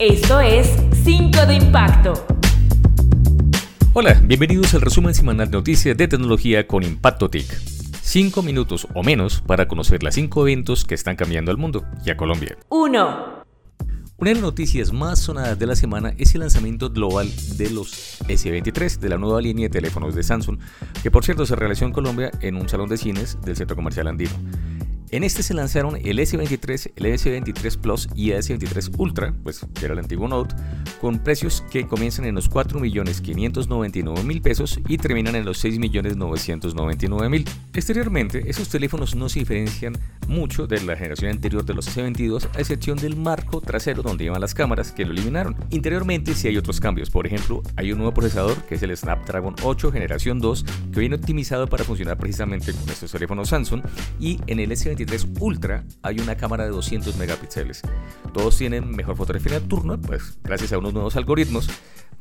Esto es 5 de Impacto. Hola, bienvenidos al resumen semanal de noticias de tecnología con Impacto TIC. 5 minutos o menos para conocer las 5 eventos que están cambiando al mundo y a Colombia. 1. Una de las noticias más sonadas de la semana es el lanzamiento global de los S23 de la nueva línea de teléfonos de Samsung, que por cierto se realizó en Colombia en un salón de cines del Centro Comercial Andino. En este se lanzaron el S23, el S23 Plus y el S23 Ultra, pues que era el antiguo Note, con precios que comienzan en los 4.599.000 pesos y terminan en los 6.999.000. Exteriormente, esos teléfonos no se diferencian mucho de la generación anterior de los S22, a excepción del marco trasero donde iban las cámaras que lo eliminaron. Interiormente sí hay otros cambios, por ejemplo, hay un nuevo procesador que es el Snapdragon 8 generación 2 que viene optimizado para funcionar precisamente con estos teléfonos Samsung y en el S23 Ultra hay una cámara de 200 megapíxeles. Todos tienen mejor fotografía nocturna, pues gracias a unos nuevos algoritmos.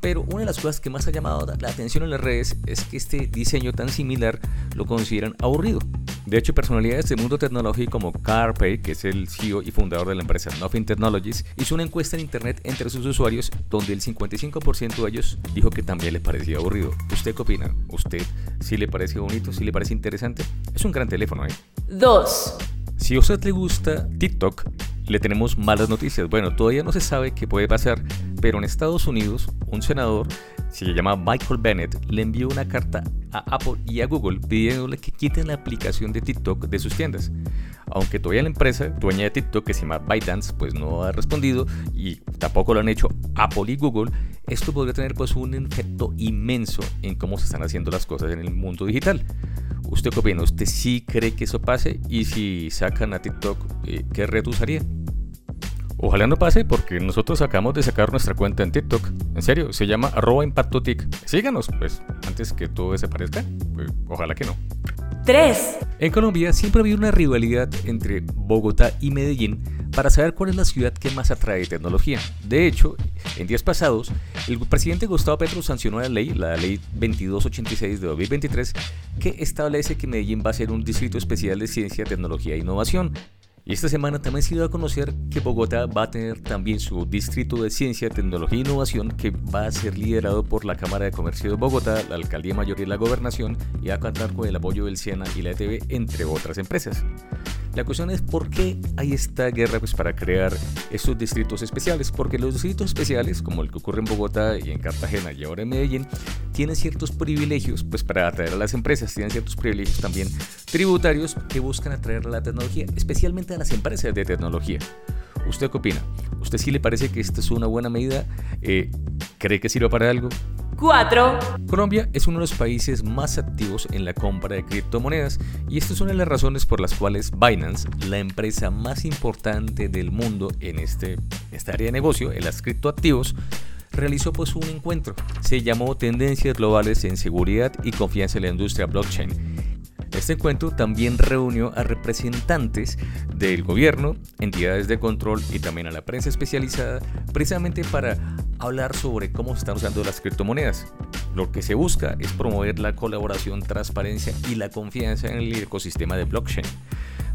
Pero una de las cosas que más ha llamado la atención en las redes es que este diseño tan similar lo consideran aburrido. De hecho, personalidades del mundo tecnológico como Carpay, que es el CEO y fundador de la empresa Nothing Technologies, hizo una encuesta en internet entre sus usuarios donde el 55% de ellos dijo que también les parecía aburrido. ¿Usted qué opina? ¿Usted sí le parece bonito? ¿Sí le parece interesante? Es un gran teléfono, ¿eh? 2. Si a usted le gusta TikTok, le tenemos malas noticias. Bueno, todavía no se sabe qué puede pasar, pero en Estados Unidos, un senador, se llama Michael Bennett, le envió una carta a Apple y a Google pidiéndole que quiten la aplicación de TikTok de sus tiendas. Aunque todavía la empresa, dueña de TikTok, que se llama ByteDance, pues no ha respondido y tampoco lo han hecho Apple y Google, esto podría tener pues un efecto inmenso en cómo se están haciendo las cosas en el mundo digital. ¿Usted qué opina? ¿Usted sí cree que eso pase? Y si sacan a TikTok, eh, ¿qué red usaría? Ojalá no pase porque nosotros acabamos de sacar nuestra cuenta en TikTok. En serio, se llama arroba impactotic. Síganos, pues, antes que todo desaparezca. Pues, ojalá que no. 3. En Colombia siempre ha habido una rivalidad entre Bogotá y Medellín para saber cuál es la ciudad que más atrae tecnología. De hecho, en días pasados, el presidente Gustavo Petro sancionó la ley, la ley 2286 de 2023, que establece que Medellín va a ser un distrito especial de ciencia, tecnología e innovación. Y esta semana también se dio a conocer que Bogotá va a tener también su distrito de ciencia, tecnología e innovación que va a ser liderado por la Cámara de Comercio de Bogotá, la Alcaldía Mayor y la Gobernación y va a contar con el apoyo del SIENA y la ETV, entre otras empresas. La cuestión es por qué hay esta guerra pues, para crear estos distritos especiales, porque los distritos especiales, como el que ocurre en Bogotá y en Cartagena y ahora en Medellín, tienen ciertos privilegios pues, para atraer a las empresas, tienen ciertos privilegios también tributarios que buscan atraer a la tecnología, especialmente a las empresas de tecnología. ¿Usted qué opina? ¿Usted sí le parece que esta es una buena medida? Eh, ¿Cree que sirva para algo? 4. Colombia es uno de los países más activos en la compra de criptomonedas y esta es una de las razones por las cuales Binance, la empresa más importante del mundo en este, esta área de negocio, en las criptoactivos, realizó pues un encuentro. Se llamó Tendencias Globales en Seguridad y Confianza en la Industria Blockchain. Este encuentro también reunió a representantes del gobierno, entidades de control y también a la prensa especializada, precisamente para hablar sobre cómo se están usando las criptomonedas. Lo que se busca es promover la colaboración, transparencia y la confianza en el ecosistema de blockchain.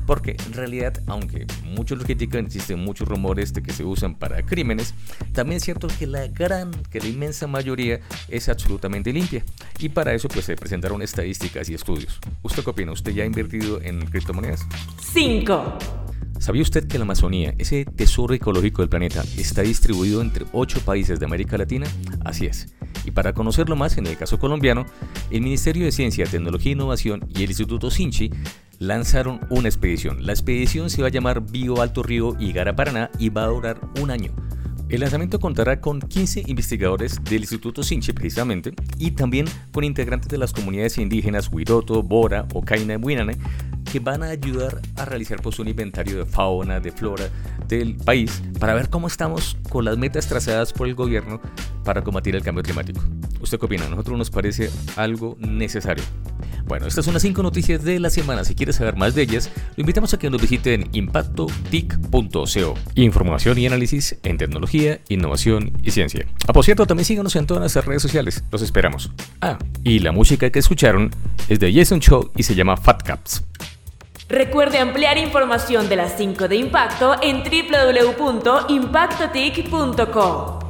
Porque en realidad, aunque muchos lo critican, existen muchos rumores de que se usan para crímenes, también es cierto que la gran, que la inmensa mayoría es absolutamente limpia. Y para eso pues se presentaron estadísticas y estudios. ¿Usted qué opina? ¿Usted ya ha invertido en criptomonedas? 5. ¿Sabía usted que la Amazonía, ese tesoro ecológico del planeta, está distribuido entre 8 países de América Latina? Así es. Y para conocerlo más, en el caso colombiano, el Ministerio de Ciencia, Tecnología e Innovación y el Instituto Sinchi lanzaron una expedición. La expedición se va a llamar Bio Alto Río Igara Paraná y va a durar un año. El lanzamiento contará con 15 investigadores del Instituto Sinchi precisamente y también con integrantes de las comunidades indígenas Huiroto, Bora, Ocaina y Huinane que van a ayudar a realizar pues, un inventario de fauna, de flora del país para ver cómo estamos con las metas trazadas por el gobierno para combatir el cambio climático. ¿Usted qué opina? A nosotros nos parece algo necesario. Bueno, estas son las 5 noticias de la semana. Si quieres saber más de ellas, lo invitamos a que nos visiten impactotic.co. Información y análisis en tecnología, innovación y ciencia. Ah, por cierto, también síganos en todas nuestras redes sociales. Los esperamos. Ah, y la música que escucharon es de Jason Cho y se llama Fat Caps. Recuerde ampliar información de las 5 de impacto en www.impactotic.com.